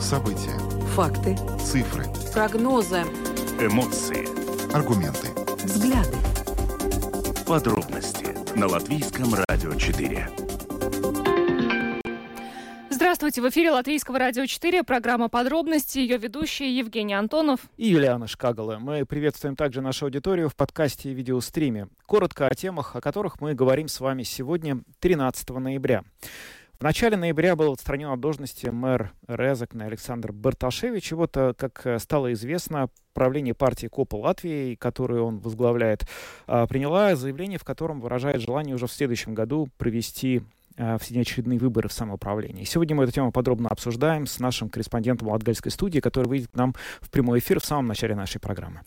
События. Факты. Цифры. Прогнозы. Эмоции. Аргументы. Взгляды. Подробности на Латвийском радио 4. Здравствуйте, в эфире Латвийского радио 4, программа «Подробности», ее ведущие Евгений Антонов и Юлиана Шкагала. Мы приветствуем также нашу аудиторию в подкасте и видеостриме. Коротко о темах, о которых мы говорим с вами сегодня, 13 ноября. В начале ноября был отстранен от должности мэр Резекна Александр Барташевич. И вот, э, как э, стало известно, правление партии КОПа Латвии, которую он возглавляет, э, приняла заявление, в котором выражает желание уже в следующем году провести внеочередные выборы в самоуправлении. Сегодня мы эту тему подробно обсуждаем с нашим корреспондентом Латгальской студии, который выйдет к нам в прямой эфир в самом начале нашей программы.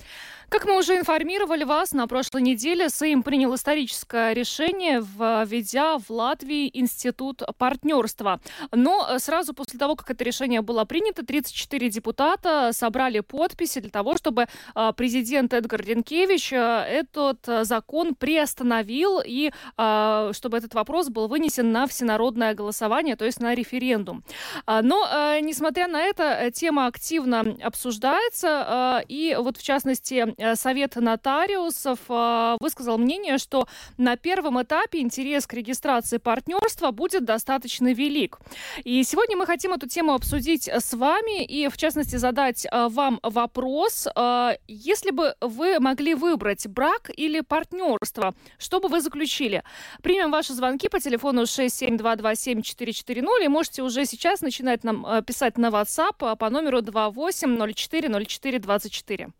Как мы уже информировали вас, на прошлой неделе Сейм принял историческое решение, введя в Латвии институт партнерства. Но сразу после того, как это решение было принято, 34 депутата собрали подписи для того, чтобы а, президент Эдгар Ренкевич а, этот закон приостановил и а, чтобы этот вопрос был вынесен на всенародное голосование, то есть на референдум. Но, несмотря на это, тема активно обсуждается, и вот в частности Э, совет нотариусов э, высказал мнение, что на первом этапе интерес к регистрации партнерства будет достаточно велик. И сегодня мы хотим эту тему обсудить с вами и, в частности, задать э, вам вопрос. Если бы вы могли выбрать брак или партнерство, что бы вы заключили? Примем ваши звонки по телефону 67227-440 и можете уже сейчас начинать нам писать на WhatsApp по номеру 28040424.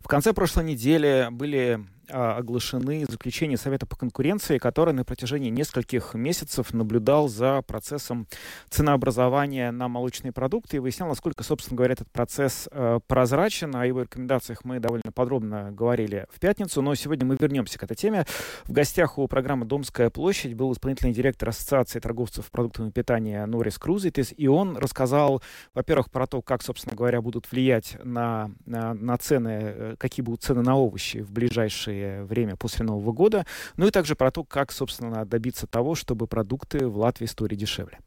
В конце прошлой недели были оглашены заключения Совета по конкуренции, который на протяжении нескольких месяцев наблюдал за процессом ценообразования на молочные продукты и выяснял, насколько, собственно говоря, этот процесс э, прозрачен. О его рекомендациях мы довольно подробно говорили в пятницу, но сегодня мы вернемся к этой теме. В гостях у программы «Домская площадь» был исполнительный директор Ассоциации торговцев продуктами питания Норис Крузитис, и он рассказал, во-первых, про то, как, собственно говоря, будут влиять на, на, на цены, э, какие будут цены на овощи в ближайшие ближайшее время после Нового года, ну и также про то, как, собственно, добиться того, чтобы продукты в Латвии стоили дешевле.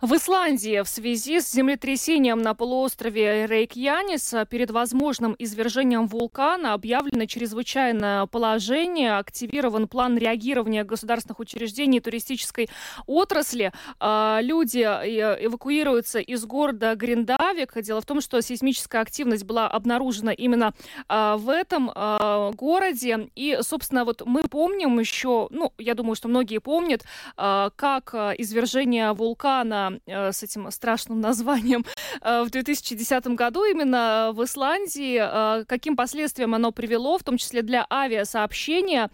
В Исландии в связи с землетрясением на полуострове Рейкьянис перед возможным извержением вулкана объявлено чрезвычайное положение, активирован план реагирования государственных учреждений туристической отрасли. А, люди э, эвакуируются из города Гриндавик. Дело в том, что сейсмическая активность была обнаружена именно а, в этом а, городе. И, собственно, вот мы помним еще, ну, я думаю, что многие помнят, как извержение вулкана вулкана э, с этим страшным названием э, в 2010 году именно в Исландии. Э, каким последствиям оно привело, в том числе для авиасообщения?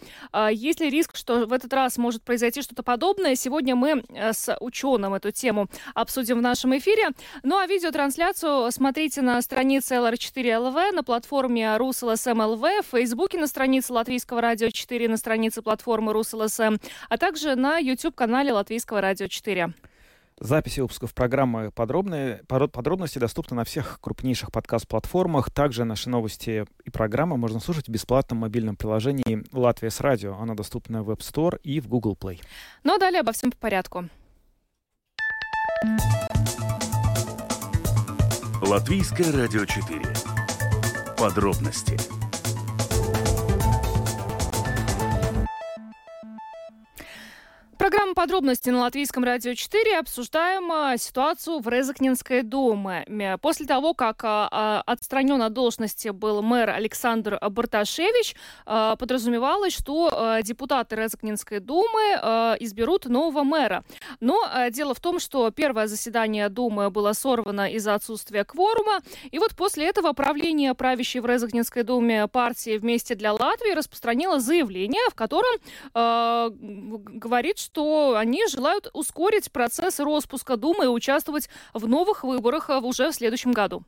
Есть ли риск, что в этот раз может произойти что-то подобное? Сегодня мы с ученым эту тему обсудим в нашем эфире. Ну а видеотрансляцию смотрите на странице LR4LV, на платформе RusLSM.LV, в Фейсбуке на странице Латвийского радио 4, на странице платформы RusLSM, а также на YouTube-канале Латвийского радио 4. Записи выпусков программы подробные, подробности доступны на всех крупнейших подкаст-платформах. Также наши новости и программы можно слушать в бесплатном мобильном приложении «Латвия с радио». Оно доступно в App Store и в Google Play. Ну а далее обо всем по порядку. Латвийское радио 4. Подробности Программа «Подробности» на Латвийском радио 4. Обсуждаем а, ситуацию в Резакнинской думе. После того, как а, а, отстранен от должности был мэр Александр Барташевич, подразумевалось, что депутаты Резакнинской думы изберут нового мэра. Но дело в том, что первое заседание думы было сорвано из-за отсутствия кворума. И вот после этого правление правящей в Резакнинской думе партии «Вместе для Латвии» распространило заявление, в котором говорит, что что они желают ускорить процесс распуска Думы и участвовать в новых выборах э, уже в следующем году.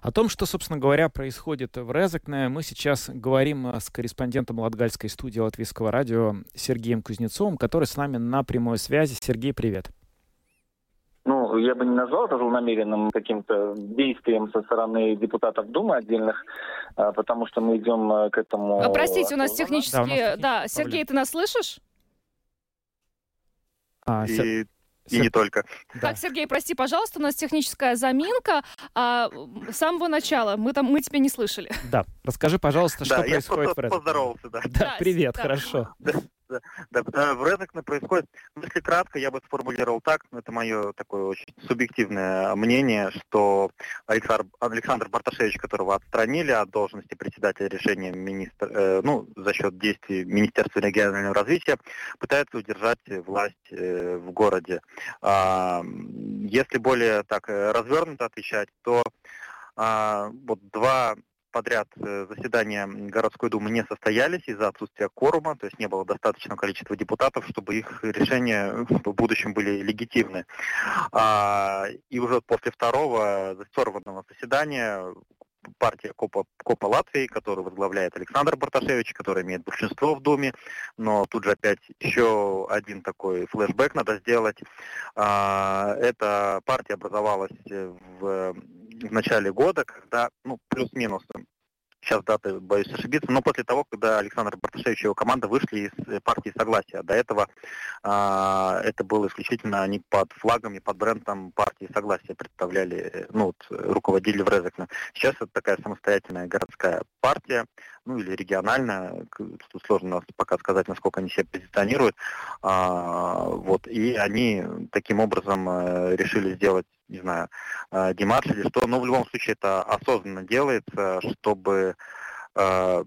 О том, что, собственно говоря, происходит в Резекне, мы сейчас говорим э, с корреспондентом Латгальской студии Латвийского радио Сергеем Кузнецовым, который с нами на прямой связи. Сергей, привет. Ну, я бы не назвал это злонамеренным каким-то действием со стороны депутатов Думы отдельных, а, потому что мы идем к этому... А, простите, у нас технически... Да, да Сергей, ты нас слышишь? А, и... и не только. Да. Так, Сергей, прости, пожалуйста, у нас техническая заминка. А, с самого начала мы там мы тебя не слышали. Да, расскажи, пожалуйста, что да, происходит я в Редекне. поздоровался, да. Да, да привет, да. хорошо. Да. Редекне происходит, ну, если кратко, я бы сформулировал так, это мое такое очень субъективное мнение, что Александр, Александр Барташевич, которого отстранили от должности председателя решения министра, э, ну, за счет действий Министерства регионального развития, пытается удержать власть э, в городе. А, если более так э, развернуто отвечать, то а, вот два подряд э, заседания городской думы не состоялись из-за отсутствия кворума, то есть не было достаточного количества депутатов, чтобы их решения в будущем были легитимны. А, и уже после второго сорванного заседания партия Копа, Копа Латвии, которую возглавляет Александр Барташевич, который имеет большинство в Думе, но тут же опять еще один такой флешбэк надо сделать. А, эта партия образовалась в в начале года, когда, ну, плюс-минус, сейчас даты боюсь ошибиться, но после того, когда Александр Барташевич и его команда вышли из э, партии Согласия. До этого а, это было исключительно они под флагом и под брендом партии Согласия представляли, э, ну, вот, руководили в Резекне. Сейчас это такая самостоятельная городская партия, ну или региональная, тут сложно пока сказать, насколько они себя позиционируют. А, вот, и они таким образом э, решили сделать не знаю, э, демарш или что, но в любом случае это осознанно делается, чтобы, э,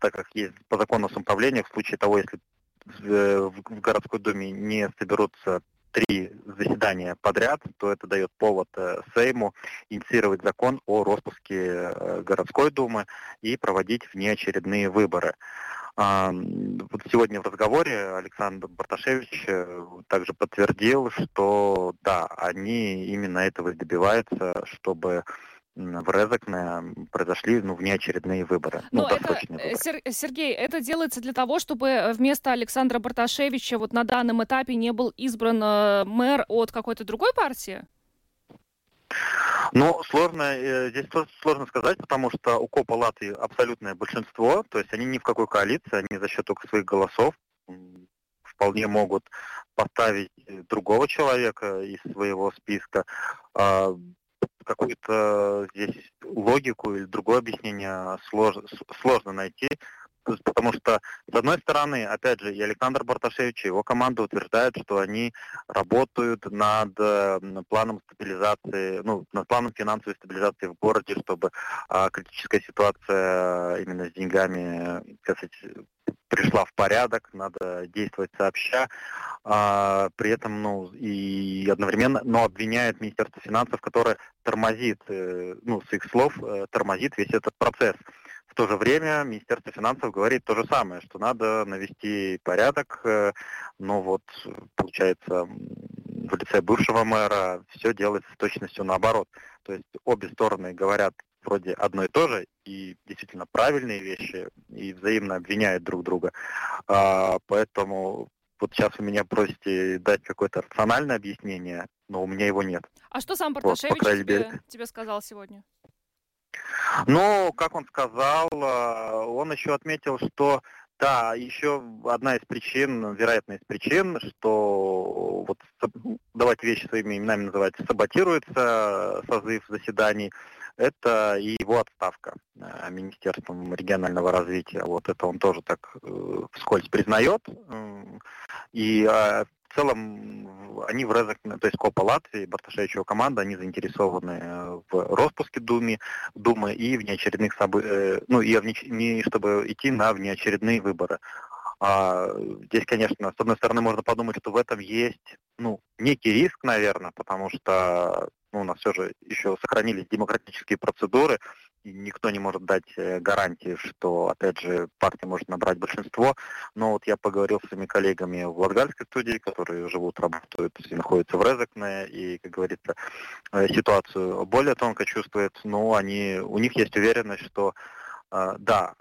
так как есть по закону самоуправления, в случае того, если в городской думе не соберутся три заседания подряд, то это дает повод э, Сейму инициировать закон о распуске городской думы и проводить внеочередные выборы. Вот сегодня в разговоре Александр Барташевич э, также подтвердил, что да, они именно этого добиваются, чтобы в Резекне произошли ну, внеочередные выборы. Ну, Но ну, это, выборы. Сергей, это делается для того, чтобы вместо Александра Барташевича вот на данном этапе не был избран э, мэр от какой-то другой партии? Ну, сложно, э, здесь сложно сказать, потому что у Копа Латвии абсолютное большинство, то есть они ни в какой коалиции, они за счет только своих голосов вполне могут поставить другого человека из своего списка. Какую-то здесь логику или другое объяснение сложно, сложно найти потому что, с одной стороны, опять же, и Александр Барташевич, и его команда утверждают, что они работают над планом стабилизации, ну, над планом финансовой стабилизации в городе, чтобы а, критическая ситуация именно с деньгами, так сказать, пришла в порядок, надо действовать сообща, а, при этом, ну, и одновременно, но обвиняет Министерство финансов, которое тормозит, э, ну, с их слов, э, тормозит весь этот процесс то же время Министерство финансов говорит то же самое, что надо навести порядок, э, но вот получается в лице бывшего мэра все делается с точностью наоборот. То есть обе стороны говорят вроде одно и то же, и действительно правильные вещи, и взаимно обвиняют друг друга. А, поэтому вот сейчас вы меня просите дать какое-то рациональное объяснение, но у меня его нет. А что сам Барташевич вот, тебе, тебе сказал сегодня? Ну, как он сказал, э, он еще отметил, что да, еще одна из причин, вероятная из причин, что вот давайте вещи своими именами называть, саботируется созыв заседаний, это и его отставка э, Министерством регионального развития. Вот это он тоже так э, вскользь признает. И в целом они в Резак, то есть Копа Латвии, Барташевичева команда, они заинтересованы э, в распуске Думы, Думы и в неочередных событиях, э, ну и в не, чтобы идти на внеочередные выборы. А, здесь, конечно, с одной стороны, можно подумать, что в этом есть ну, некий риск, наверное, потому что ну, у нас все же еще сохранились демократические процедуры, и никто не может дать э, гарантии, что, опять же, партия может набрать большинство. Но вот я поговорил с своими коллегами в Латгальской студии, которые живут, работают и находятся в Резекне, и, как говорится, э, ситуацию более тонко чувствуют, но они, у них есть уверенность, что э, да,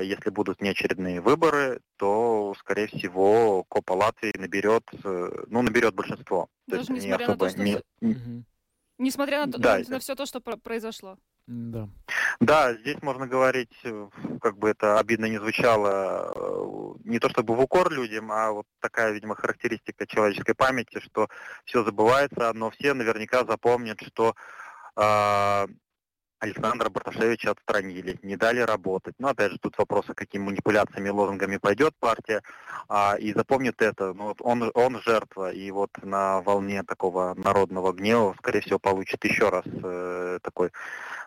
если будут неочередные выборы, то, скорее всего, Копа Латвии наберет, ну, наберет большинство. Даже то есть несмотря на то, что... Не... Несмотря на, да, на, на все то, что произошло. Да. Да, здесь можно говорить, э, как бы это обидно не звучало, э, не то чтобы в укор людям, а вот такая, видимо, характеристика человеческой памяти, что все забывается, но все наверняка запомнят, что э, Александра Барташевича отстранили, не дали работать. Но опять же, тут вопрос, а какими манипуляциями, лозунгами пойдет партия. А, и запомнит это, ну, вот он, он жертва, и вот на волне такого народного гнева, скорее всего, получит еще раз э, такой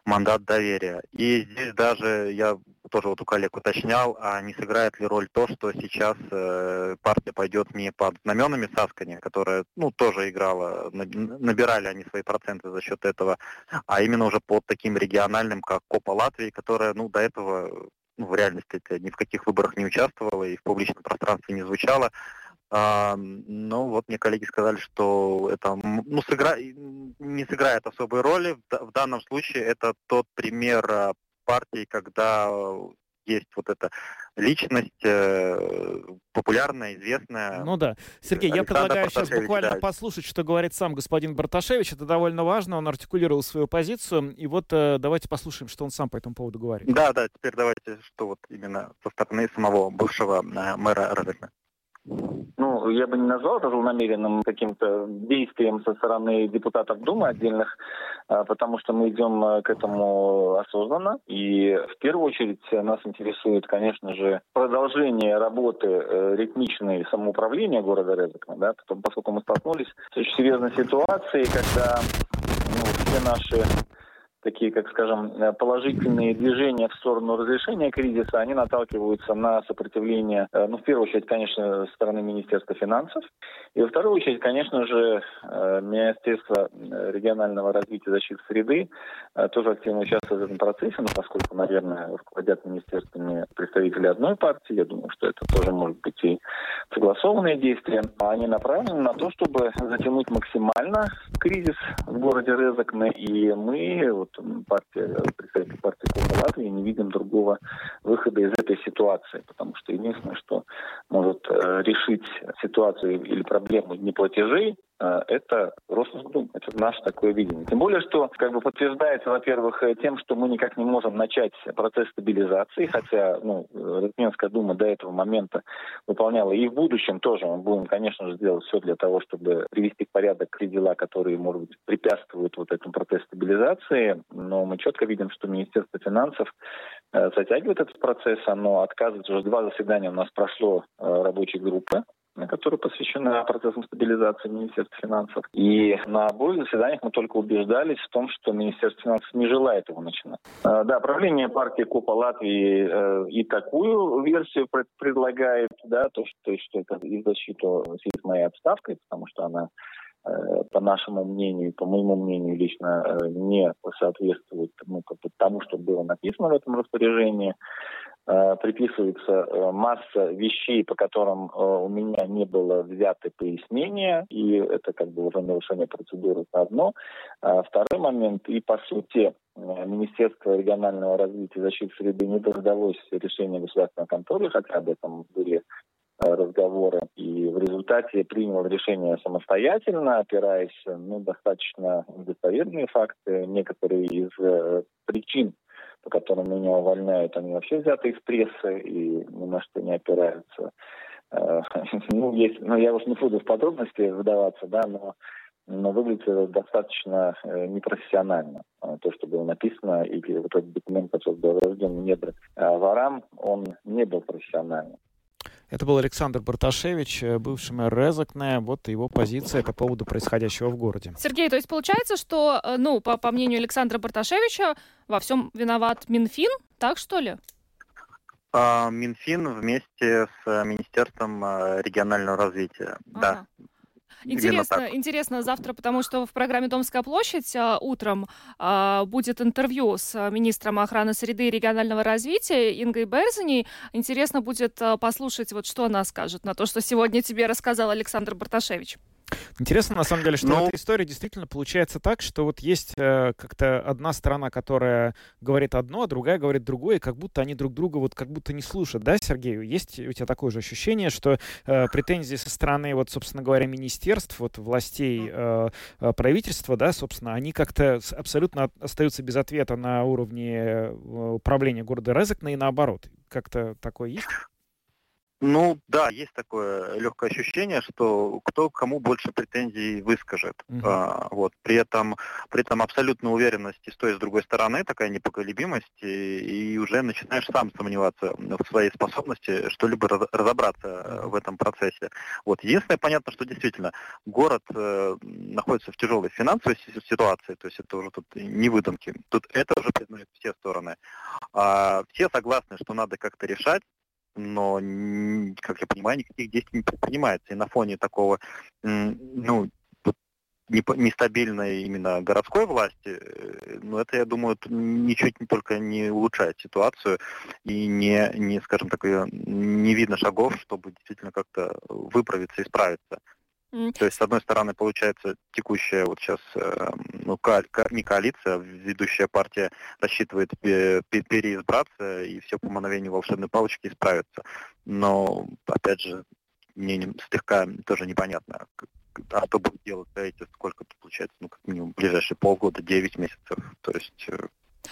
мандат доверия. И здесь даже я тоже вот у коллег уточнял, а не сыграет ли роль то, что сейчас э, партия пойдет не под знаменами Саскани, которая, ну, тоже играла, набирали они свои проценты за счет этого, а именно уже под таким региональным, как Копа Латвии, которая, ну, до этого ну, в реальности это ни в каких выборах не участвовала и в публичном пространстве не звучала. А, но вот мне коллеги сказали, что это ну, сыгра... не сыграет особой роли. В данном случае это тот пример а, партии, когда есть вот эта личность э, популярная, известная. Ну да. Сергей, Александр я предлагаю сейчас буквально да. послушать, что говорит сам господин Барташевич. Это довольно важно, он артикулировал свою позицию. И вот э, давайте послушаем, что он сам по этому поводу говорит. Да, да, теперь давайте, что вот именно со стороны самого бывшего э, мэра Розекна. Ну, я бы не назвал это злонамеренным каким-то действием со стороны депутатов Думы отдельных, а, потому что мы идем э, к этому осознанно. И в первую очередь нас интересует, конечно же, продолжение работы э, ритмичной самоуправления города Резекна, да, поскольку мы столкнулись с очень серьезной ситуацией, когда ну, все наши такие, как скажем, э, положительные движения в сторону разрешения кризиса, они наталкиваются на сопротивление, э, ну, в первую очередь, конечно, стороны Министерства финансов, и во вторую очередь, конечно же, э, Министерство регионального развития защиты среды тоже активно участвует в этом процессе, но поскольку, наверное, руководят министерствами представители одной партии, я думаю, что это тоже может быть и согласованные действия, они направлены на то, чтобы затянуть максимально кризис в городе Резакне, и мы вот партия, представитель партии Кома Латвии не видим другого выхода из этой ситуации, потому что единственное, что может э, решить ситуацию или проблему неплатежей, это Роснасдум. Это наше такое видение. Тем более, что как бы подтверждается, во-первых, э, тем, что мы никак не можем начать процесс стабилизации, хотя ну, Ротменская дума до этого момента выполняла и в будущем тоже мы будем, конечно же, делать все для того, чтобы привести в порядок те дела, которые, может быть, препятствуют вот этому процессу стабилизации но мы четко видим, что Министерство финансов э, затягивает этот процесс, оно отказывается. Уже два заседания у нас прошло э, рабочей группы, которая посвящена процессам стабилизации Министерства финансов. И на обоих заседаниях мы только убеждались в том, что Министерство финансов не желает его начинать. Э, да, правление партии Копа Латвии и такую версию предлагает, да, то, что, что это в защиту с моей отставкой, потому что она Э, по нашему мнению, по моему мнению лично, э, не соответствует ну, как бы тому, что было написано в этом распоряжении. Э, приписывается масса вещей, по которым у меня не было взято пояснения, и это как бы уже нарушение процедуры это одно. А второй момент, и по сути Министерство регионального развития и защиты среды не дождалось решения государственной контроля, хотя об этом были Э, разговоры. И в результате принял решение самостоятельно, опираясь ну, достаточно достоверные факты. Некоторые из э, причин, по которым меня увольняют, они вообще взяты из прессы и ни на что не опираются. Э, ну, есть, ну, я уж не буду в подробности выдаваться, да, но но выглядит достаточно непрофессионально. То, что было написано, и вот этот документ, который был рожден в недрах ворам, он не был профессиональным. Это был Александр Барташевич, э, бывший мэр Резакне. Вот его позиция по поводу происходящего в городе. Сергей, то есть получается, что, э, ну, по, по мнению Александра Барташевича, во всем виноват Минфин, так что ли? А, Минфин вместе с э, Министерством регионального развития, ага. да. Интересно, интересно завтра, потому что в программе «Домская площадь» а, утром а, будет интервью с министром охраны среды и регионального развития Ингой Берзиней. Интересно будет а, послушать, вот что она скажет на то, что сегодня тебе рассказал Александр Барташевич. Интересно, на самом деле, что Ну- в этой истории действительно получается так, что вот есть э, как-то одна сторона, которая говорит одно, а другая говорит другое, и как будто они друг друга вот как будто не слушают, да, Сергей? Есть у тебя такое же ощущение, что э, претензии со стороны, вот, собственно говоря, министерств, вот, властей э, э, правительства, да, собственно, они как-то абсолютно остаются без ответа на уровне э, управления города Резекна и наоборот. Как-то такое есть? Ну да, есть такое легкое ощущение, что кто кому больше претензий выскажет. Мгм. А, вот. При этом, при этом абсолютная уверенность и с той, и с другой стороны, такая непоколебимость, и, и уже начинаешь сам сомневаться в своей способности что-либо раз- разобраться в этом процессе. Вот. Единственное, понятно, что действительно город э, находится в тяжелой финансовой си- ситуации, то есть это уже тут не выдумки. Тут это уже признают все стороны. А, все согласны, что надо как-то решать, но, как я понимаю, никаких действий не предпринимается. И на фоне такого, ну, нестабильной именно городской власти, э, ну, это, я думаю, ничуть не только не улучшает ситуацию и не, не скажем так, не видно шагов, чтобы действительно как-то выправиться и То есть, с одной стороны, получается, текущая вот сейчас, э, ну, ко- не коалиция, ведущая партия рассчитывает пе- пе- переизбраться и все по мановению волшебной палочки исправится. Но, опять же, мне не- слегка тоже непонятно, а что будет делать эти, сколько это получается, ну, как минимум, ближайшие полгода, 9 месяцев. То есть, э,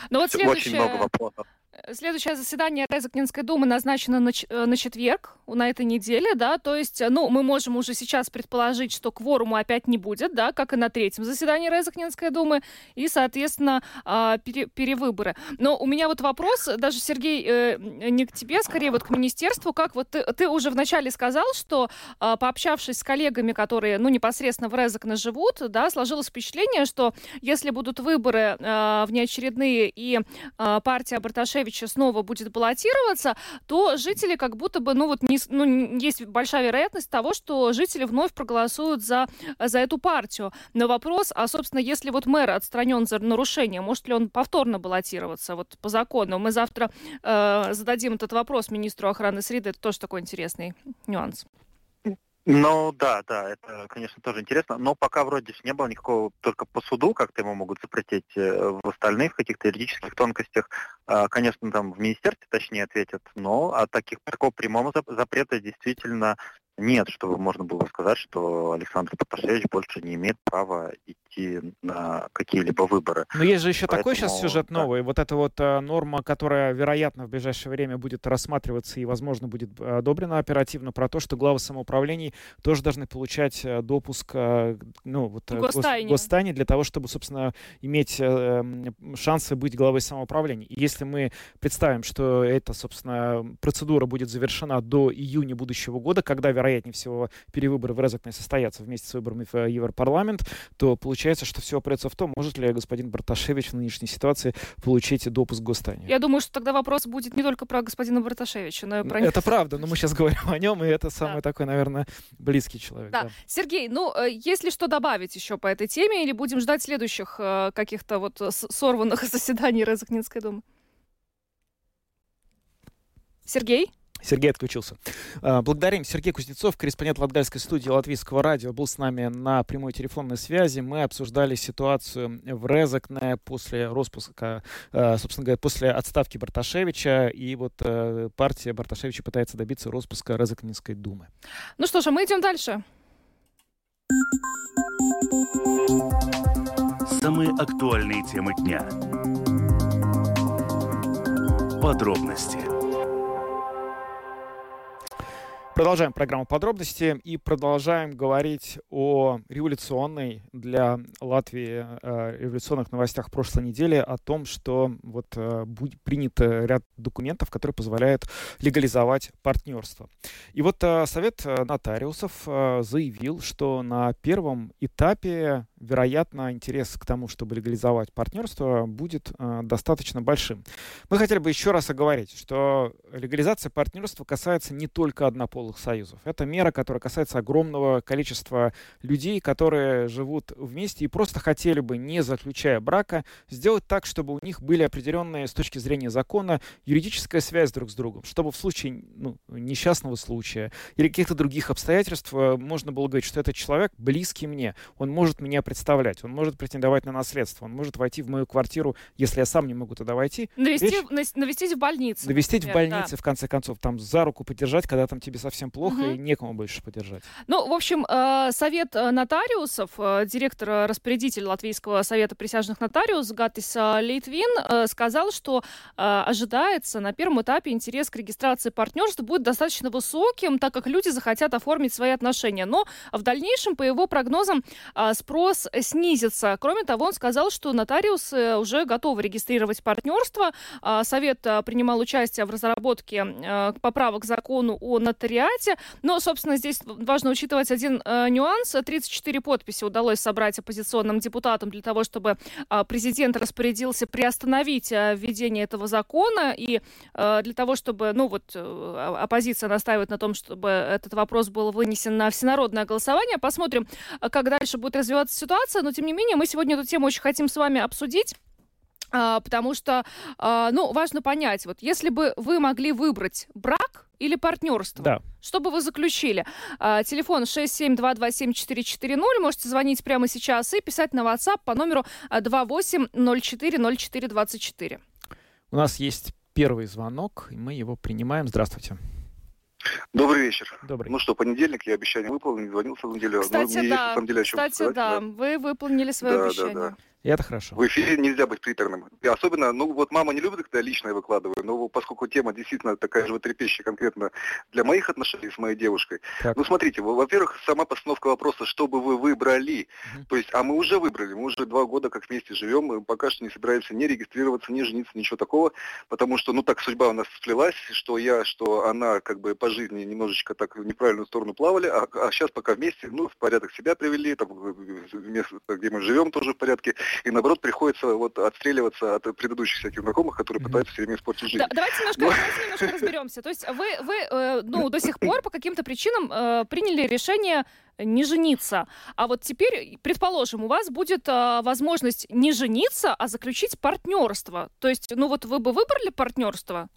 Но вот всё- очень много следующее, вопросов. Следующее заседание Резакнинской думы назначено на, э, на четверг, на этой неделе, да, то есть, э, ну, мы можем уже сейчас предположить, что кворума опять не будет, да, как и на третьем заседании Резакнинской думы, и, соответственно, а, пере- перевыборы. Но у меня вот вопрос, даже, Сергей, э, не к тебе, скорее вот к министерству, как вот ты, ты уже вначале сказал, что а, пообщавшись с коллегами, которые, ну, непосредственно в Резакне живут, да, сложилось впечатление, что если будут выборы э, внеочередные и э, партия Барташевича снова будет баллотироваться, то жители как будто бы, ну вот, не, ну, есть большая вероятность того, что жители вновь проголосуют за, за эту партию. Но вопрос, а, собственно, если вот мэр отстранен за нарушение, может ли он повторно баллотироваться вот по закону? Мы завтра э, зададим этот вопрос министру охраны среды, это тоже такой интересный нюанс. Ну да, да, это, конечно, тоже интересно, но пока вроде ж не было никакого, только по суду как-то ему могут запретить э, в остальных каких-то юридических тонкостях, А, конечно, там в министерстве точнее ответят, но а таких, такого прямого зап- запрета действительно нет, чтобы можно было сказать, что Александр Паташевич больше не имеет права идти на какие-либо выборы. Но есть же еще такой сейчас Поэтому, сюжет да. новый. Вот эта вот э, норма, которая, вероятно, в ближайшее время будет рассматриваться и, возможно, будет э, одобрена оперативно, про то, что главы самоуправлений тоже должны получать э, допуск э, ну, вот, гос- Гостайне. гостайне для того, чтобы, собственно, иметь э, шансы быть главой самоуправления. И если мы представим, что эта, собственно, процедура будет завершена до июня будущего года, когда, вероятнее всего, перевыборы в Резакне состоятся вместе с выборами в э, Европарламент, то получается, что все опирается в том, может ли господин Барташевич в нынешней ситуации получить допуск к. Я думаю, что тогда вопрос будет не только про господина Барташевича, но и про Это правда, но мы сейчас говорим о нем, и это самый такой, наверное, близкий человек. Да. да. Сергей, ну, э, есть ли что добавить еще по этой теме, или будем ждать следующих э, каких-то вот сорванных заседаний Резакнинской думы? Сергей? Сергей отключился. А, Благодарим. Сергей Кузнецов, корреспондент Латгальской студии Латвийского радио, был с нами на прямой телефонной связи. Мы обсуждали ситуацию в Резакне после распуска, э, собственно говоря, после отставки Барташевича. И вот э, партия Барташевича пытается добиться распуска Резакнинской думы. Ну что же, мы идем дальше. Самые актуальные темы дня. Подробности. Продолжаем программу подробности и продолжаем говорить о революционной для Латвии э, революционных новостях прошлой недели, о том, что вот э, будет принят э, ряд документов, которые позволяют легализовать партнерство. И вот э, Совет э, нотариусов э, заявил, что на первом этапе вероятно, интерес к тому, чтобы легализовать партнерство, будет э, достаточно большим. Мы хотели бы еще раз оговорить, что легализация партнерства касается не только однополых союзов. Это мера, которая касается огромного количества людей, которые живут вместе и просто хотели бы, не заключая брака, сделать так, чтобы у них были определенные с точки зрения закона юридическая связь друг с другом, чтобы в случае ну, несчастного случая или каких-то других обстоятельств э, можно было говорить, что этот человек близкий мне, он может меня представлять, он может претендовать на наследство, он может войти в мою квартиру, если я сам не могу туда войти. Навести, Речь... Навестить в больнице. Навестить например, в больнице, да. в конце концов, там за руку поддержать, когда там тебе совсем плохо угу. и некому больше поддержать. Ну, в общем, э, совет э, нотариусов, э, директор распорядитель Латвийского совета присяжных нотариусов Гатис Литвин сказал, что ожидается на первом этапе интерес к регистрации партнерства будет достаточно высоким, так как люди захотят оформить свои отношения. Но в дальнейшем, по его прогнозам, спрос снизится. Кроме того, он сказал, что нотариусы уже готовы регистрировать партнерство. Совет принимал участие в разработке поправок к закону о нотариате. Но, собственно, здесь важно учитывать один нюанс. 34 подписи удалось собрать оппозиционным депутатам для того, чтобы президент распорядился приостановить введение этого закона и для того, чтобы, ну вот, э, оппозиция настаивает на том, чтобы этот вопрос был вынесен на всенародное голосование. Посмотрим, как дальше будет развиваться ситуация. Но, тем не менее, мы сегодня эту тему очень хотим с вами обсудить. А, потому что, а, ну, важно понять, вот если бы вы могли выбрать брак или партнерство, да. что бы вы заключили? А, телефон 672274440, можете звонить прямо сейчас и писать на WhatsApp по номеру 28040424. У нас есть первый звонок, и мы его принимаем. Здравствуйте. Добрый вечер. Добрый. Ну что, понедельник, я обещание выполнил, звонил в самом деле. Кстати, Но мне да. есть, на самом деле, Кстати, сказать, да. Вы выполнили свое да, обещание. Да, да. И это хорошо. В эфире нельзя быть приторным. И особенно, ну вот мама не любит, когда я лично выкладываю, но поскольку тема действительно такая животрепещущая конкретно для моих отношений с моей девушкой. Так. Ну смотрите, во-первых, сама постановка вопроса, что бы вы выбрали. Мгм. То есть, а мы уже выбрали, мы уже два года как вместе живем, мы пока что не собираемся ни регистрироваться, ни жениться, ничего такого, потому что, ну так судьба у нас сплелась, что я, что она как бы по жизни немножечко так в неправильную сторону плавали, а, а сейчас пока вместе, ну, в порядок себя привели, там, место, где мы живем, тоже в порядке, и наоборот приходится вот отстреливаться от предыдущих всяких знакомых, которые пытаются все время испортить жизнь. Да, давайте немножко, Ну. давайте немножко разберемся. То есть вы, вы э, ну, до сих пор по каким-то причинам э, приняли решение не жениться. А вот теперь, предположим, у вас будет э, возможность не жениться, а заключить партнерство. То есть, ну вот вы бы выбрали партнерство?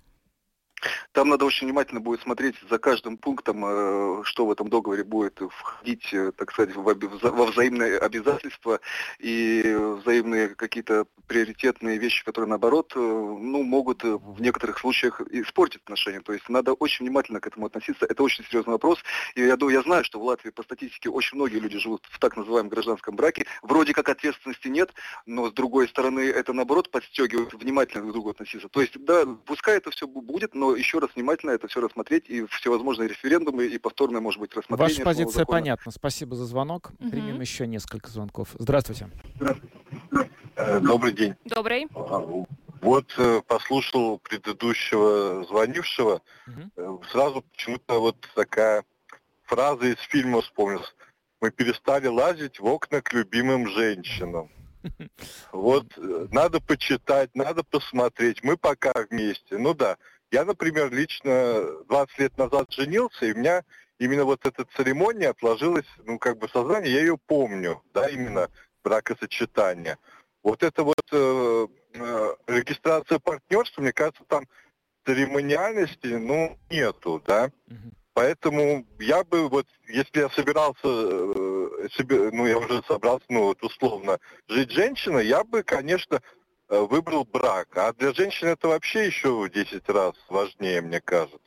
Там надо очень внимательно будет смотреть за каждым пунктом, э, что в этом договоре будет входить, э, так сказать, во взаимные обязательства и взаимные какие-то приоритетные вещи, которые, наоборот, э, ну, могут в некоторых случаях испортить отношения. То есть надо очень внимательно к этому относиться. Это очень серьезный вопрос. И я, думаю, я знаю, что в Латвии по статистике очень многие люди живут в так называемом гражданском браке. Вроде как ответственности нет, но с другой стороны это, наоборот, подстегивает внимательно друг к другу относиться. То есть, да, пускай это все будет, но еще раз внимательно это все рассмотреть и всевозможные референдумы и повторное, может быть, рассмотрение. Ваша позиция закона. понятна. Спасибо за звонок. Мгм. Примем еще несколько звонков. Здравствуйте. Добрый день. Добрый. А, Вот э, послушал предыдущего звонившего, э, сразу почему-то вот такая фраза из фильма вспомнилась. Мы перестали лазить в окна к любимым женщинам. Вот э, надо почитать, надо посмотреть. Мы пока вместе. Ну да, я, например, лично 20 лет назад женился, и у меня именно вот эта церемония отложилась, ну как бы в сознании, я ее помню, да, именно бракосочетание. Вот это вот э, э, регистрация партнерства, мне кажется, там церемониальности, ну, нету, да. Поэтому я бы вот, если я собирался, э, себе- ну я уже собрался, ну вот условно, жить женщиной, я бы, конечно, выбрал брак. А для женщин это вообще еще в 10 раз важнее, мне кажется.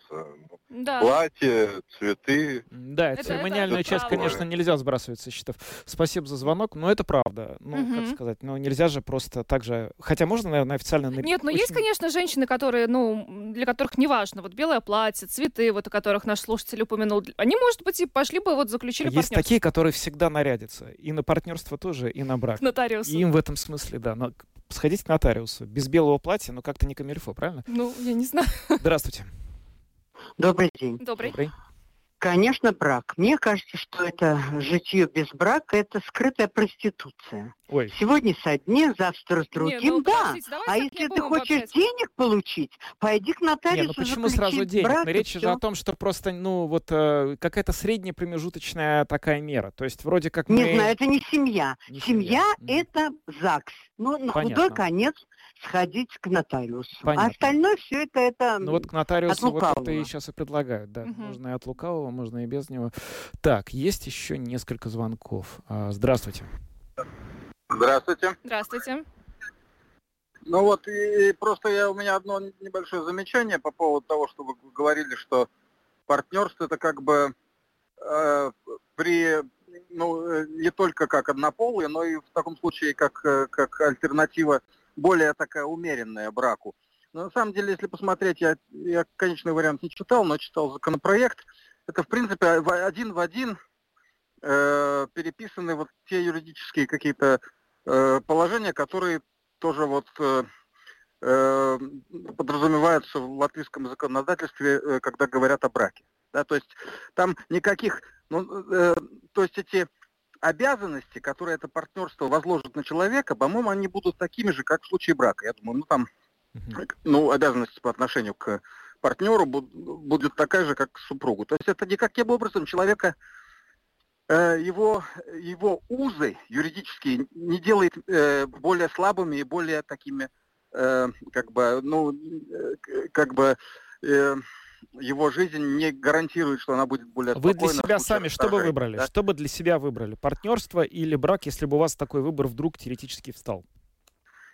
Да. Платье, цветы. Да, Это- церемониальную это часть, правда. конечно, нельзя сбрасывать со счетов. Спасибо за звонок, но это правда. Ну, как Мгм. сказать, ну нельзя же просто так же... Хотя можно, наверное, официально... Нет, но есть, очень- конечно, женщины, которые, ну, для которых не важно, вот белое платье, цветы, вот о которых наш слушатель упомянул. Они, может быть, и пошли бы, вот заключили Есть партнерство. такие, которые всегда нарядятся. И на партнерство тоже, и на брак. И им в этом смысле, да. Но сходить к нотариусу без белого платья, ну как-то не камильфо, правильно? Ну, я не знаю. Здравствуйте. Добрый день. Добрый. Добрый. Конечно, брак. Мне кажется, что это житье без брака – это скрытая проституция. Ой. Сегодня с одним, завтра с другим, Не, ну, да. А если не ты хочешь обобщать. денег получить, пойди к Не, нотариусу, ну почему сразу денег? брак, Но речь же всё. о том, что просто, ну, вот э, какая-то средняя промежуточная такая мера. То есть вроде как Не мы... знаю, это не семья. Не семья семья. Это ЗАГС. Ну, на Понятно. худой конец сходить к нотариусу. Понятно. А остальное все это, это Ну вот к нотариусу от вот это и сейчас и предлагают, да. Мгм. Можно и от лукавого, можно и без него. Так, есть еще несколько звонков. А, Здравствуйте. Здравствуйте. Здравствуйте. Ну вот, и, и просто я, у меня одно небольшое замечание по поводу того, что вы говорили, что партнерство это как бы э, при, ну, э, не только как однополые, но и в таком случае как, э, как альтернатива более такая умеренная браку. Но на самом деле, если посмотреть, я, я конечный вариант не читал, но читал законопроект, это в принципе один в один э, переписаны вот те юридические какие-то э, положения, которые тоже вот э, э, подразумеваются в латвийском законодательстве, э, когда говорят о браке. Да, то есть там никаких, ну, э, то есть эти обязанности, которые это партнерство возложит на человека, по-моему, они будут такими же, как в случае брака. Я думаю, ну там, ну, обязанности по отношению к партнеру буд- будет такая же, как к супругу. То есть это никаким образом человека э, его, его узы юридические не делает э, более слабыми и более такими, э, как бы, ну, как бы его жизнь не гарантирует, что она будет более Вы для себя сами что бы выбрали? да. Что бы для себя выбрали? Партнерство или брак, если бы у вас такой выбор вдруг теоретически встал?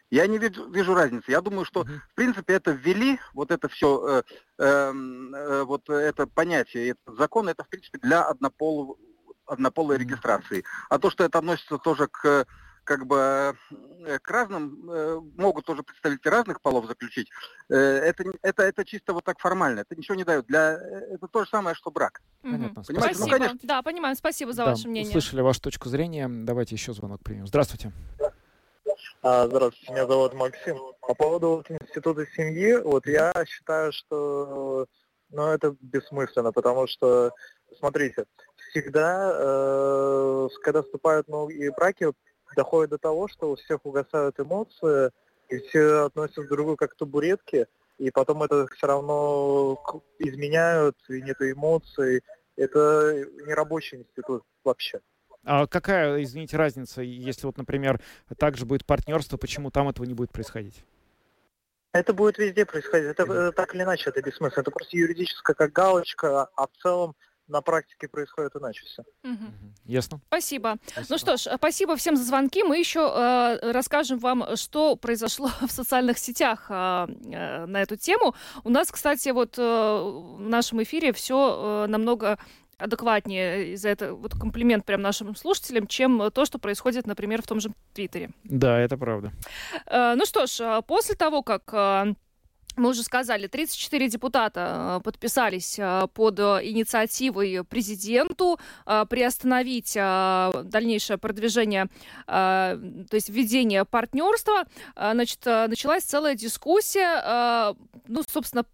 Я не вижу, вижу разницы. Я думаю, что Мгм. в принципе это ввели, вот это все, вот это понятие, этот закон, это в принципе для однополого, однополой регистрации. А то, что это относится тоже к как бы э, к разным, э, могут тоже представители разных полов заключить, э, это, не- это, это чисто вот так формально, это ничего не дает. Для, это то же самое, что брак. Понятно. Понимаете, ну, Спасибо. конечно. Да, понимаем. Спасибо за Да, ваше мнение. услышали вашу точку зрения. Давайте еще звонок примем. Здравствуйте. А, Здравствуйте, меня зовут Максим. По поводу вот института семьи, вот я считаю, что ну, это бессмысленно, потому что, смотрите, всегда, э, когда вступают новые браки, доходит до того, что у всех угасают эмоции, и все относятся друг к другу как к табуретке, и потом это все равно изменяют, и нет эмоций. Это не рабочий институт вообще. А какая, извините, разница, если вот, например, также будет партнерство, почему там этого не будет происходить? Это будет везде происходить. Это э, так или иначе это бессмысленно. Это просто юридическая как галочка, а в целом на практике происходит иначе все. Мгм. Ясно? Спасибо. Спасибо. Ну что ж, э, спасибо всем за звонки. Мы еще э, расскажем вам, что произошло в социальных сетях э, э, на эту тему. У нас, кстати, вот э, в нашем эфире все намного адекватнее из-за этого вот комплимент прям нашим слушателям, чем то, что происходит, например, в том же Твиттере. Да, это правда. Э, Ну что ж, э, после того, как э, мы уже сказали, 34 депутата э, подписались э, под э, инициативой президенту приостановить дальнейшее продвижение, то есть введение партнерства. Значит, началась целая дискуссия, ну, собственно,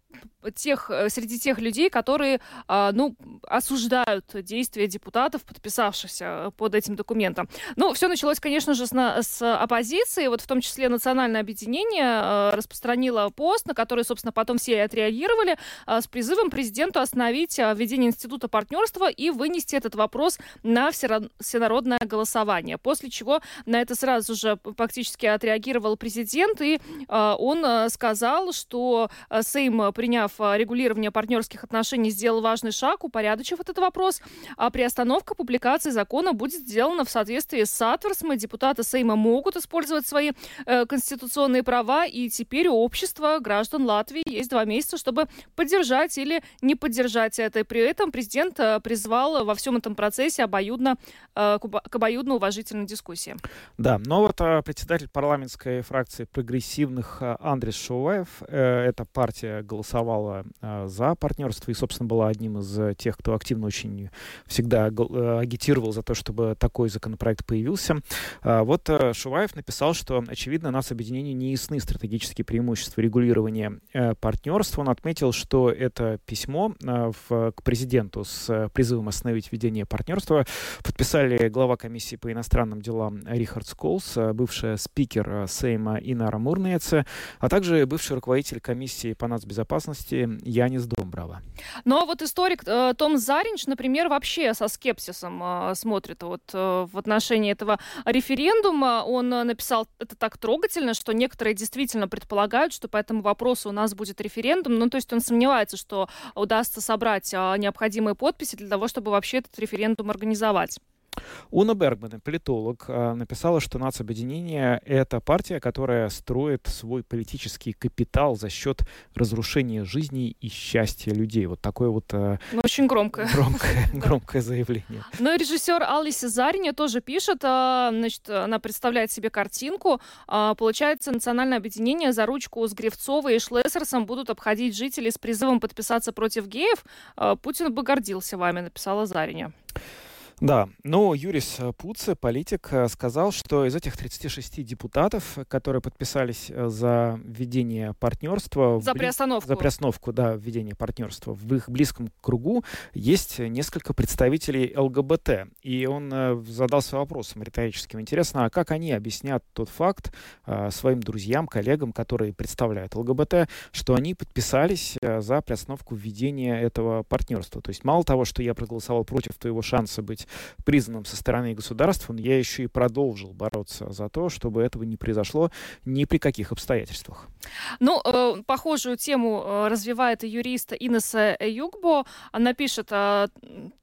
тех, среди тех людей, которые, ну, осуждают действия депутатов, подписавшихся под этим документом. Ну, все началось, конечно же, с, с оппозиции. Вот в том числе Национальное объединение распространило пост, на который, собственно, потом все и отреагировали, э, с призывом президенту остановить э, введение института партнерства и вынести этот вопрос на всенародное голосование. После чего на это сразу же фактически отреагировал президент, и э, он сказал, что Сейм, приняв регулирование партнерских отношений, сделал важный шаг, упорядочив этот вопрос, а приостановка публикации закона будет сделана в соответствии с САТВРСМ. Депутаты Сейма могут использовать свои э, конституционные права, и теперь у общества граждан Латвии есть два месяца, чтобы поддержать или не поддержать это. И при этом президент э, призвал во всем этом процессе обоюдно, э, к обоюдно уважительной дискуссии. Да, но вот а, председатель парламентской фракции прогрессивных а, Андрес Шуваев, э, эта партия голосовала за партнерство и, собственно, была одним из э, тех, кто активно очень всегда э, агитировал за то, чтобы такой законопроект появился. А, Вот э, Шуваев написал, что, очевидно, нас объединению не ясны стратегические преимущества регулирования введения э, партнерства. Он отметил, что это письмо э, в, к президенту с призывом остановить введение партнерства подписали глава комиссии по иностранным делам Рихард Сколс, бывший спикер Сейма Инара Мурнеца, а также бывший руководитель комиссии по нацбезопасности Янис Домбрава. Ну а вот историк э, Том Заринч, например, вообще со скепсисом э, смотрит вот э, в отношении этого референдума. Он э, написал это так трогательно, что некоторые действительно предполагают, что по этому вопросу у нас будет референдум. Ну, то есть он сомневается, что удастся собрать э, необходимые подписи для того, чтобы вообще этот референдум организовать. Уна Бергман, политолог, а, написала, что нацобъединение — это партия, которая строит свой политический капитал за счет разрушения жизни и счастья людей. Вот такое вот... А, ну, очень громкое. Громкое, громкое заявление. Ну и режиссер Алли Сезариня тоже пишет, а, значит, она представляет себе картинку. Получается, национальное объединение за ручку с Гревцовой и Шлессерсом будут обходить жителей с призывом подписаться против геев. Путин бы гордился вами, написала Зариня. Да, но Юрис Пуце, политик, э, сказал, что из этих 36 депутатов, которые подписались э, за введение партнерства... За приостановку. За приостановку, да, введение партнерства в их близком кругу есть несколько представителей ЛГБТ. И он э, задался вопросом риторическим. Интересно, а как они объяснят тот факт своим друзьям, коллегам, которые представляют ЛГБТ, что они подписались за приостановку введения этого партнерства? То есть мало того, что я проголосовал против твоего шанса быть признанным со стороны государства, я еще и продолжил бороться за то, чтобы этого не произошло ни при каких обстоятельствах. Ну, э, похожую тему э, развивает юрист Инесса Югбо. Она пишет, э,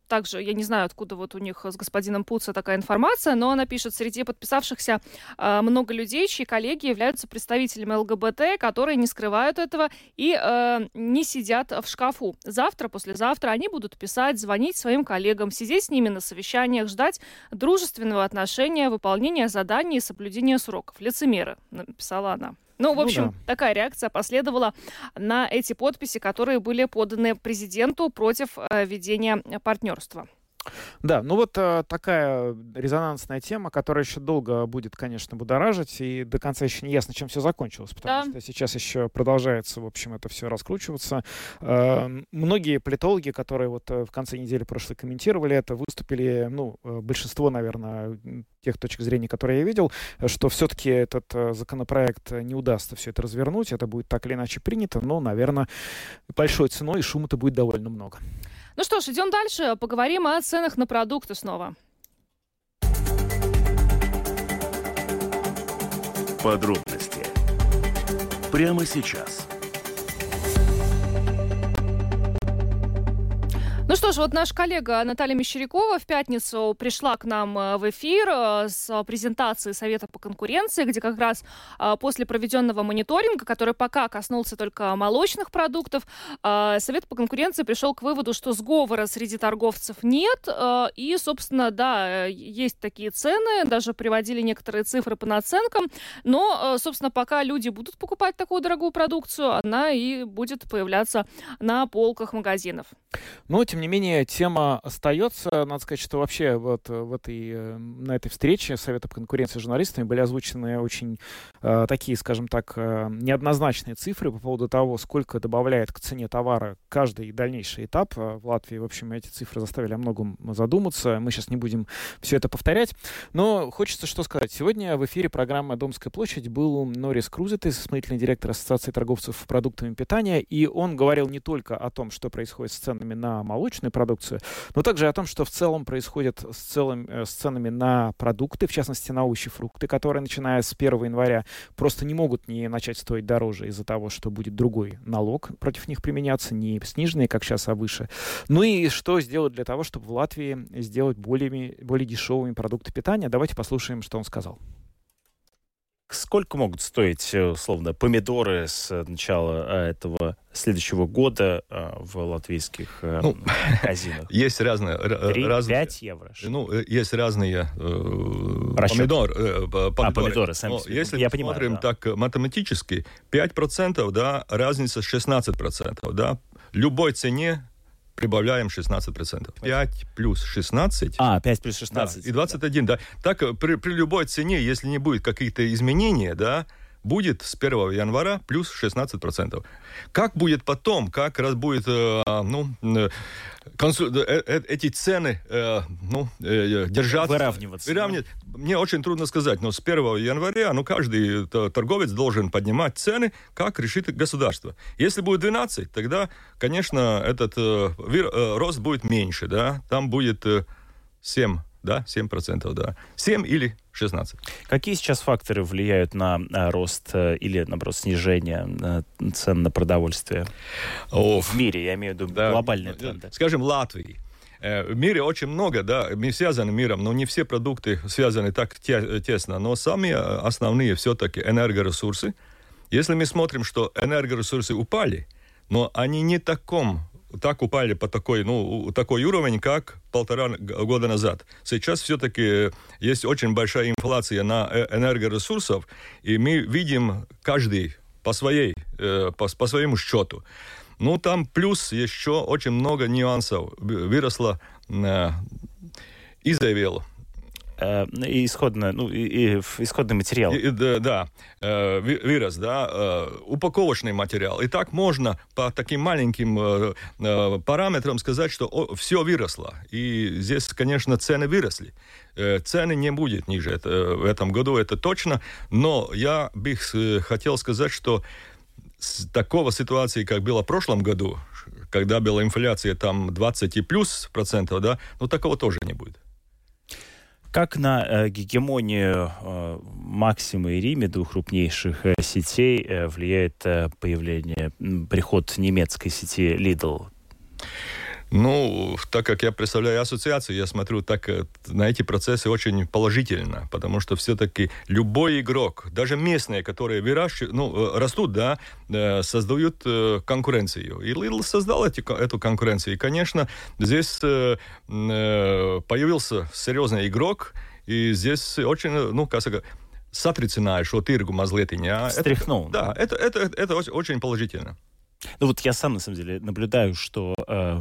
также, я не знаю, откуда вот у них с господином Пуца такая информация, но она пишет, среди подписавшихся э, много людей, чьи коллеги являются представителями ЛГБТ, которые не скрывают этого и э, не сидят в шкафу. Завтра, послезавтра они будут писать, звонить своим коллегам, сидеть с ними на совещаниях, ждать дружественного отношения, выполнения заданий и соблюдения сроков. Лицемеры, написала она. Ну, в ну общем, ну, да. такая реакция последовала на эти подписи, которые были поданы президенту против э, ведения партнерства. Да, ну вот э, такая резонансная тема, которая еще долго будет, конечно, будоражить, и до конца еще не ясно, чем все закончилось, потому да. что сейчас еще продолжается, в общем, это все раскручиваться. Э, многие политологи, которые вот э, в конце недели прошлой комментировали это, выступили, ну, большинство, наверное, тех точек зрения, которые я видел, что все-таки этот законопроект не удастся все это развернуть, это будет так или иначе принято, но, наверное, большой ценой, и шума-то будет довольно много. Ну что ж, идем дальше. Поговорим о ценах на продукты снова. Подробности прямо сейчас. Ну что ж, вот наш коллега Наталья Мещерякова в пятницу пришла к нам э, в эфир э, с презентацией Совета по конкуренции, где как раз э, после проведенного мониторинга, который пока коснулся только молочных продуктов, Совет по конкуренции пришел к выводу, что сговора среди торговцев нет. И, собственно, да, есть такие цены, даже приводили некоторые цифры по наценкам. Но, собственно, пока люди будут покупать такую дорогую продукцию, она и будет появляться на полках магазинов. Но, тем не менее, тема остается. Надо сказать, что вообще вот в этой, э, на этой встрече Совета по конкуренции с журналистами были озвучены очень э, такие, скажем так, э, неоднозначные цифры по поводу того, сколько добавляет к цене товара каждый дальнейший этап. Э, в Латвии, в общем, эти цифры заставили о многом задуматься. Мы сейчас не будем все это повторять. Но хочется что сказать. Сегодня в эфире программы «Домская площадь» был Норис Крузет, исполнительный директор Ассоциации торговцев продуктами питания, и он говорил не только о том, что происходит с ценами на молочную продукцию, но также о том, что в целом происходит с, целым, э, с ценами на продукты, в частности на овощи, фрукты, которые, начиная с 1 января, просто не могут не начать стоить дороже из-за того, что будет другой налог против них применяться, не сниженный, как сейчас, а выше. Ну и что сделать для того, чтобы в Латвии сделать более, более дешевыми продукты питания? Давайте послушаем, что он сказал. Сколько могут стоить, э, условно, помидоры с начала э, этого следующего года э, в латвийских ну, магазинах? Есть разные... 3, разные 5 евро. Ну, есть разные э, помидор, э, помидоры. А, помидоры, сами Но если я понимаю, смотрим да. так математически, 5%, да, разница 16%, да, любой цене прибавляем 16%. 5 плюс 16. А, 5 плюс 16. Да, и 21, да. Так, при, при любой цене, если не будет каких-то изменений, да, будет с 1 января плюс 16%. Как будет потом, как раз будет, э, ну, э, консу... э, эти цены ну, держаться. Выравниваться. Выравнивать. Мне очень трудно сказать, но с 1 января ну, каждый торговец должен поднимать цены, как решит государство. Если будет 12, тогда, конечно, этот рост будет меньше, да, там будет э, 7, да, 7%, да, 7 или 16. Какие сейчас факторы влияют на а, рост э, или, наоборот, снижение э, цен на продовольствие? О, В мире, я имею в виду Да. глобальные тренды. Скажем, Латвии. Э, В мире очень много, да, мы связаны миром, но не все продукты связаны так те- тесно. Но самые основные все-таки энергоресурсы. Если мы смотрим, что энергоресурсы упали, но они не таком так упали по такой, ну, такой уровень, как полтора года назад. Сейчас все-таки есть очень большая инфляция на э, энергоресурсов, и мы видим каждый по своей, э, по, по своему счету. Ну, там плюс еще очень много нюансов. Ви- Выросло э, и заявил. Э, исходно, ну, и, и исходный материал. И- да, да, э, вырос, да, э, упаковочный материал. И так можно по таким маленьким э, э, параметрам сказать, что все выросло. И здесь, конечно, цены выросли. Э, цены не будет ниже это, в этом году, это точно. Но я бы э, хотел сказать, что с такого ситуации, как было в прошлом году, когда была инфляция там 20 и плюс процентов, да, ну такого тоже не будет. Как на э, гегемонию э, Максима и Риме, двух крупнейших э, сетей, влияет появление, приход немецкой сети Lidl? Ну, так как я представляю ассоциацию, я смотрю так э, на эти процессы очень положительно, потому что все-таки любой игрок, даже местные, которые выращивают, ну, э, растут, да, э, создают конкуренцию. И Lidl создал эти, эту конкуренцию. И, конечно, здесь появился серьезный игрок, и здесь очень, ну, как сказать, satricināja šo tirgu mazliet. Ja? Встряхнул. Да, это, это, это очень- очень положительно. Ну вот я сам, на самом деле, наблюдаю, что, э,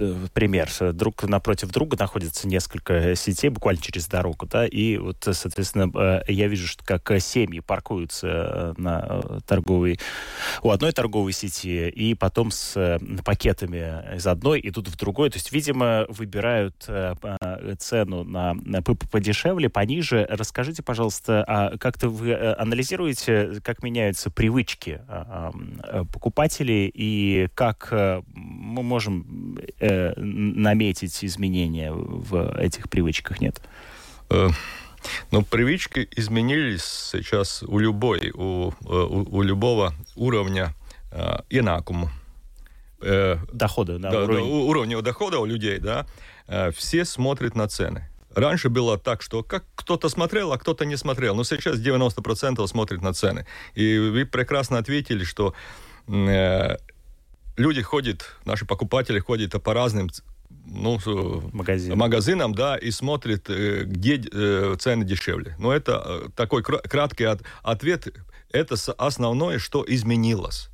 э, пример, э, друг напротив друга находится несколько сетей, буквально через дорогу, да, и вот, э, соответственно, э, я вижу, что как э, семьи паркуются э, на э, торговой, у одной торговой сети, и потом с э, пакетами из одной идут в другой, то есть, видимо, выбирают э, э, цену на, на подешевле, пониже. Расскажите, пожалуйста, а как-то вы э, анализируете, как меняются привычки а, а, покупателей и как э, мы можем э, наметить изменения в этих привычках, нет? Э, Ну, привычки изменились сейчас у любой, у, у, у любого уровня э, инакуму. Э, Дохода, да, да, да, уровень. у- уровня дохода у людей, да, э, все смотрят на цены. Раньше было так, что как кто-то смотрел, а кто-то не смотрел. Но сейчас 90% смотрят на цены. И вы прекрасно ответили, что э, люди ходят, наши покупатели ходят по разным ну, с- Магазин. магазинам, да, и смотрят, э, где э, цены дешевле. Но это э, такой кра- краткий от- ответ. Это основное, что изменилось.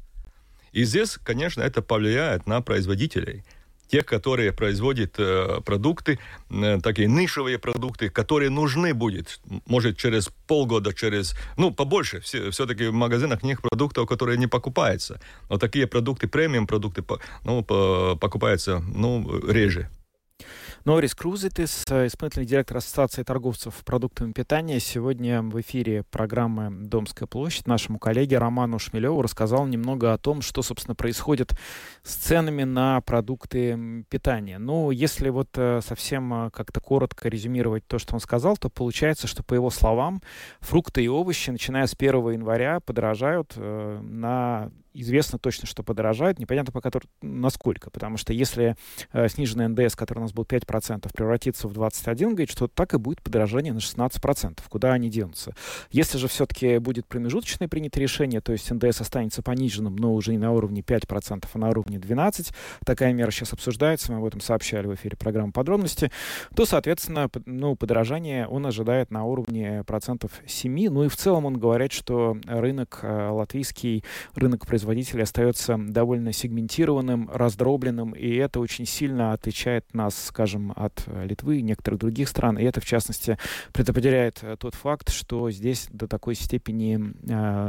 И здесь, конечно, это повлияет на производителей. Тех, которые производят э, продукты, э, такие нишевые продукты, которые нужны будет, может, через полгода, через, ну, побольше. Все, все-таки в магазинах них продуктов, которые не покупаются. Но такие продукты, премиум продукты, ну, по- покупаются, ну, реже. Норис Крузитис, э, исполнительный директор Ассоциации торговцев продуктами питания, сегодня в эфире программы «Домская площадь» нашему коллеге Роману Шмелеву рассказал немного о том, что, собственно, происходит с ценами на продукты питания. Ну, если вот э, совсем э, как-то коротко резюмировать то, что он сказал, то получается, что, по его словам, фрукты и овощи, начиная с 1 января, подорожают на известно точно, что подорожают, непонятно пока насколько, потому что если э, сниженный НДС, который у нас был 5%, превратится в 21%, говорит, что так и будет подорожание на 16%. Куда они денутся? Если же все-таки будет промежуточное принято решение, то есть НДС останется пониженным, но уже не на уровне 5%, а на уровне 12%, такая мера сейчас обсуждается, мы об этом сообщали в эфире программы «Подробности», то, соответственно, ну, подорожание он ожидает на уровне процентов 7. Ну и в целом он говорит, что рынок э, латвийский, рынок производителей производителей остается довольно сегментированным, раздробленным, и это очень сильно отличает нас, скажем, от Литвы и некоторых других стран. И это, в частности, предопределяет тот факт, что здесь до такой степени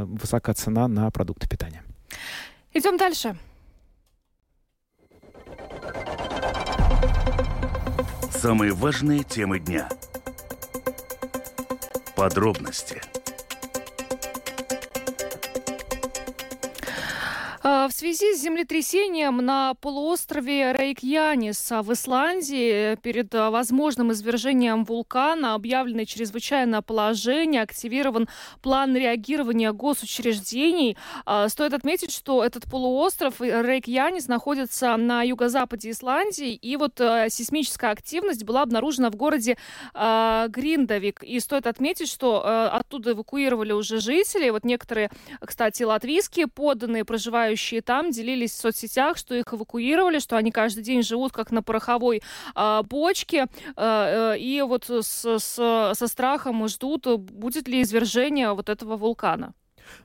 высока цена на продукты питания. Идем дальше. Самые важные темы дня. Подробности – связи с землетрясением на полуострове Рейкьянис в Исландии перед а, возможным извержением вулкана объявлено чрезвычайное положение, активирован план реагирования госучреждений. А, стоит отметить, что этот полуостров Рейкьянис находится на юго-западе Исландии, и вот сейсмическая активность была обнаружена в городе Гриндовик. И стоит отметить, что оттуда эвакуировали уже жители. Вот некоторые, кстати, латвийские подданные, проживающие там делились в соцсетях, что их эвакуировали, что они каждый день живут как на пороховой э, бочке, э, и вот с, с, со страхом ждут, будет ли извержение вот этого вулкана.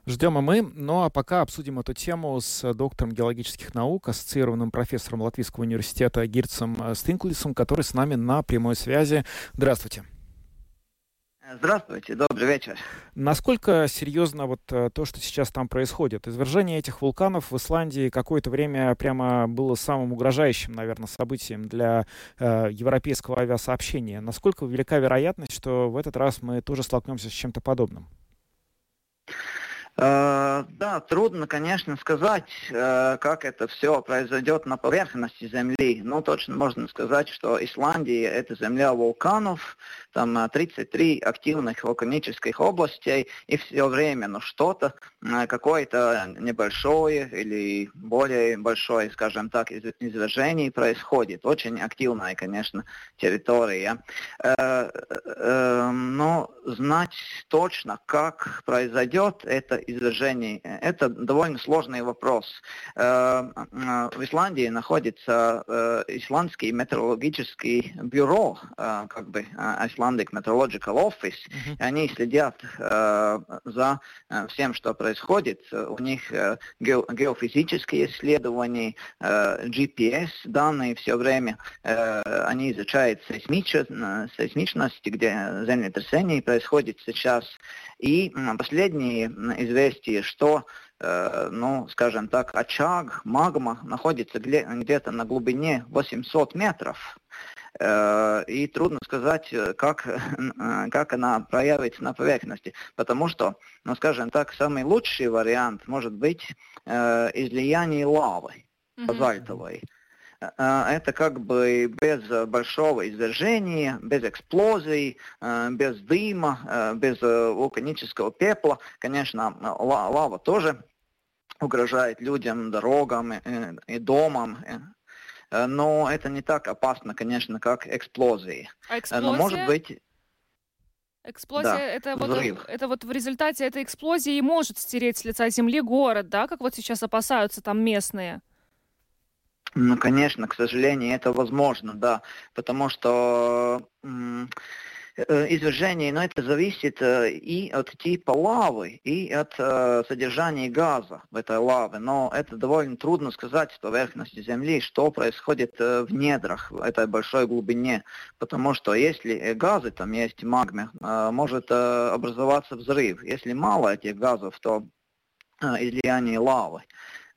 Ждем и мы. Ну а пока обсудим эту тему с доктором геологических наук, ассоциированным профессором Латвийского университета Гирцем Стинклисом, который с нами на прямой связи. Здравствуйте. Здравствуйте, добрый вечер. Насколько серьезно вот э, то, что сейчас там происходит? Извержение этих вулканов в Исландии какое-то время прямо было самым угрожающим, наверное, событием для э, европейского авиасообщения. Насколько велика вероятность, что в этот раз мы тоже столкнемся с чем-то подобным? Э, да, трудно, конечно, сказать, э, как это все произойдет на поверхности Земли. Но точно можно сказать, что Исландия – это земля вулканов, там 33 э, активных вулканических областей, и все время ну, что-то, какое-то небольшое или более большое, скажем так, извержение происходит. Очень активная, конечно, территория. Но знать точно, как произойдет это извержений. Это довольно сложный вопрос. Э, э, в Исландии находится э, Исландский метеорологический бюро, как бы Icelandic Meteorological Office. Mm-hmm. Они следят за всем, что происходит. У них геофизические исследования, GPS данные все время. Они изучают сейсмичность, где землетрясение происходит сейчас. И последние известия, что, э, ну, скажем так, очаг, магма находится где-то на глубине 800 метров. Э, и трудно сказать, как, как она проявится на поверхности, потому что, ну, скажем так, самый лучший вариант может быть э, излияние лавы базальтовой. Mm-hmm. Э, это как бы без большого извержения, без эксплозий, э, без дыма, э, без вулканического пепла. Конечно, лава тоже угрожает людям, дорогам и домам, но это не так опасно, конечно, как эксплозии. А эксплозия? Но может быть... Эксплозия да, это, вот, это вот в результате этой эксплозии может стереть с лица земли город, да, как вот сейчас опасаются там местные. Ну, конечно, к сожалению, это возможно, да, потому что э, извержение, но это зависит э, и от типа лавы, и от э, содержания газа в этой лаве. Но это довольно трудно сказать с поверхности Земли, что происходит в недрах, в этой большой глубине. Потому что если газы там есть в магме, может образоваться взрыв. Если мало этих газов, то излияние лавы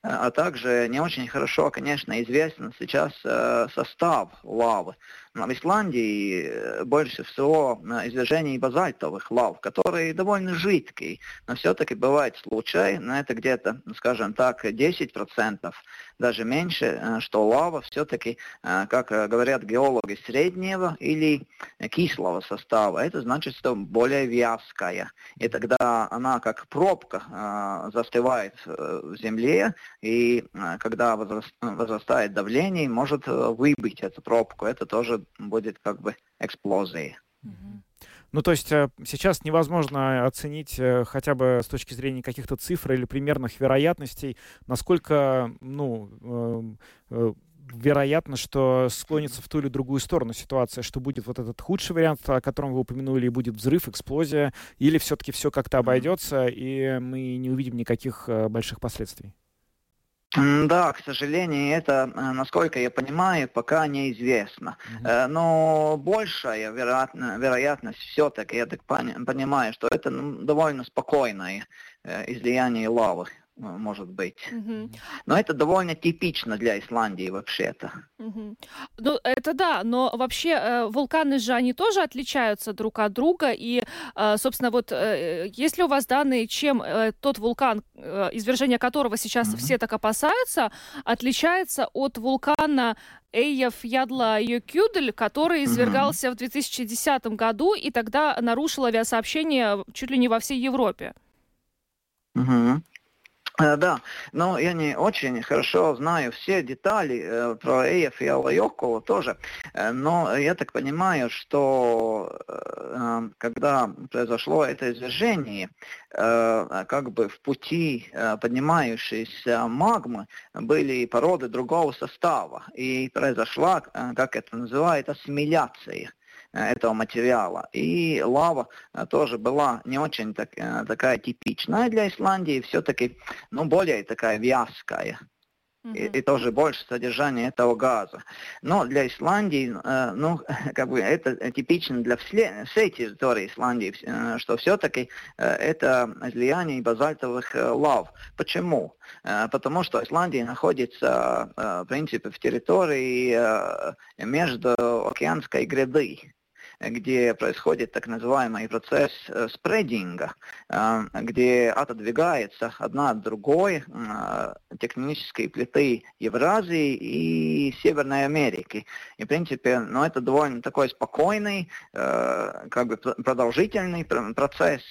а также не очень хорошо, конечно, известен сейчас э, состав лавы. В Исландии э, больше всего э, извержений базальтовых лав, которые довольно жидкие, но все-таки бывают случаи, но это где-то, скажем так, 10%, даже меньше, э, что лава все-таки, как говорят геологи, среднего или кислого состава. Это значит, что более вязкая. И тогда она как пробка застывает в земле, и когда возрастает давление, может выбить эту пробку. Это тоже будет как бы эксплозией. Ну, то есть э, сейчас невозможно оценить э, хотя бы с точки зрения каких-то цифр или примерных вероятностей, насколько, ну, э, вероятно, что склонится в ту или другую сторону ситуация, что будет вот этот худший вариант, о котором вы упомянули, и будет взрыв, эксплозия, или все-таки все как-то обойдется, и мы не увидим никаких больших последствий? Да, к сожалению, это, насколько я понимаю, пока неизвестно. Mm-hmm. Но большая вероятно, вероятность все-таки, я так понимаю, что это ну, довольно спокойное излияние лавы может быть. Угу. Но это довольно типично для Исландии вообще-то. Угу. Ну, это да, но вообще э, вулканы же, они тоже отличаются друг от друга. И, э, собственно, вот э, есть ли у вас данные, чем э, тот вулкан, э, извержение которого сейчас угу. все так опасаются, отличается от вулкана Эйев Ядла Йокюдель, который извергался угу. в 2010 году и тогда нарушил авиасообщение чуть ли не во всей Европе? Угу. Э, да, но я не очень хорошо знаю все детали э, про Эев и Алайокова тоже, э, но я так понимаю, что когда произошло это извержение, как бы в пути поднимающейся магмы были породы другого состава, и произошла, как это называют, ассимиляция. Э, этого материала. И лава э, тоже была не очень так, э, такая типичная для Исландии, все-таки ну, более такая вязкая. И, и тоже больше содержания этого газа. Но для Исландии, э, ну, как бы это типично для всей, всей территории Исландии, э, что все-таки э, это излияние базальтовых э, лав. Почему? Э, потому что Исландия находится, э, в принципе, в территории э, между океанской гряды где происходит так называемый процесс э, спрединга, э, где отодвигается одна от другой э, тектонические плиты Евразии и Северной Америки. И, в принципе, ну, это довольно такой спокойный, как бы продолжительный процесс,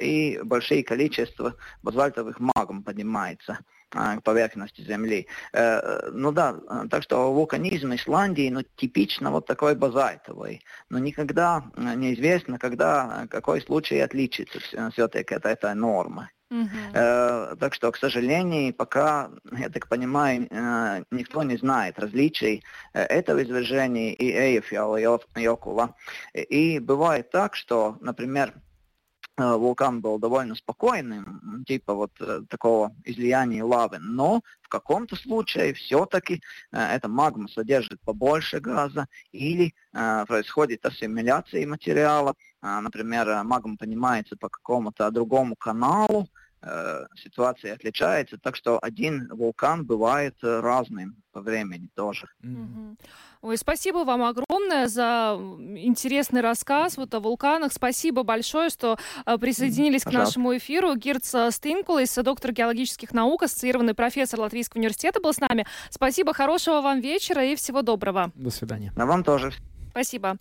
и большое количество базальтовых магм поднимается к поверхности Земли. Э, ну да, так что вулканизм Исландии, ну, типично вот такой базальтовый. Но никогда неизвестно, когда, какой случай отличится все-таки от этой нормы. Uh-huh. так что, к сожалению, пока, я так понимаю, э, никто не знает различий этого извержения и Эйфьяла И бывает так, что, например, Э, вулкан был довольно спокойным, типа вот э, такого излияния лавы, но в каком-то случае все-таки э, эта магма содержит побольше газа или происходит ассимиляция материала, например, магма поднимается по какому-то другому каналу, Э, ситуация отличается, так что один вулкан бывает э, разным по времени тоже. Mm-hmm. Ой, спасибо вам огромное за интересный рассказ вот о вулканах. Спасибо большое, что э, присоединились mm-hmm. к нашему эфиру. Гирц Стинкулис, доктор геологических наук, ассоциированный профессор Латвийского университета был с нами. Спасибо, хорошего вам вечера и всего доброго. До свидания. На вам тоже. Спасибо.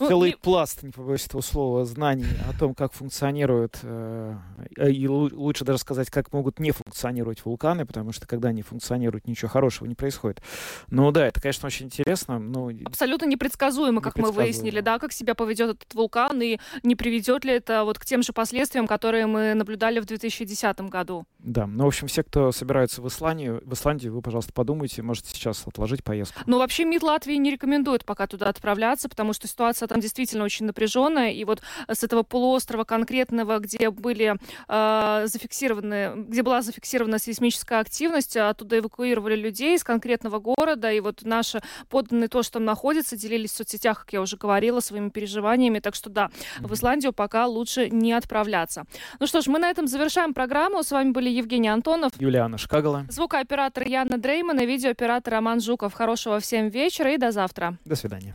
Ну, Целый и... пласт, не побоюсь этого слова, знаний о том, как функционируют, э, и лучше даже сказать, как могут не функционировать вулканы, потому что когда они функционируют, ничего хорошего не происходит. Ну да, это, конечно, очень интересно. Но... Абсолютно непредсказуемо, как непредсказуемо. мы выяснили, да, как себя поведет этот вулкан, и не приведет ли это вот к тем же последствиям, которые мы наблюдали в 2010 году. Да, ну, в общем, все, кто собирается в Исландию, в Исландию, вы, пожалуйста, подумайте, можете сейчас отложить поездку. Ну, вообще, МИД Латвии не рекомендует пока туда отправляться, разбираться, потому что ситуация там действительно очень напряженная. И вот с этого полуострова конкретного, где были э, зафиксированы, где была зафиксирована сейсмическая активность, оттуда эвакуировали людей из конкретного города. И вот наши подданные то, что там находится, делились в соцсетях, как я уже говорила, своими переживаниями. Так что да, в Исландию пока лучше не отправляться. Ну что ж, мы на этом завершаем программу. С вами были Евгений Антонов, Юлиана Шкагала, звукооператор Яна Дрейман и видеооператор Роман Жуков. Хорошего всем вечера и до завтра. До свидания.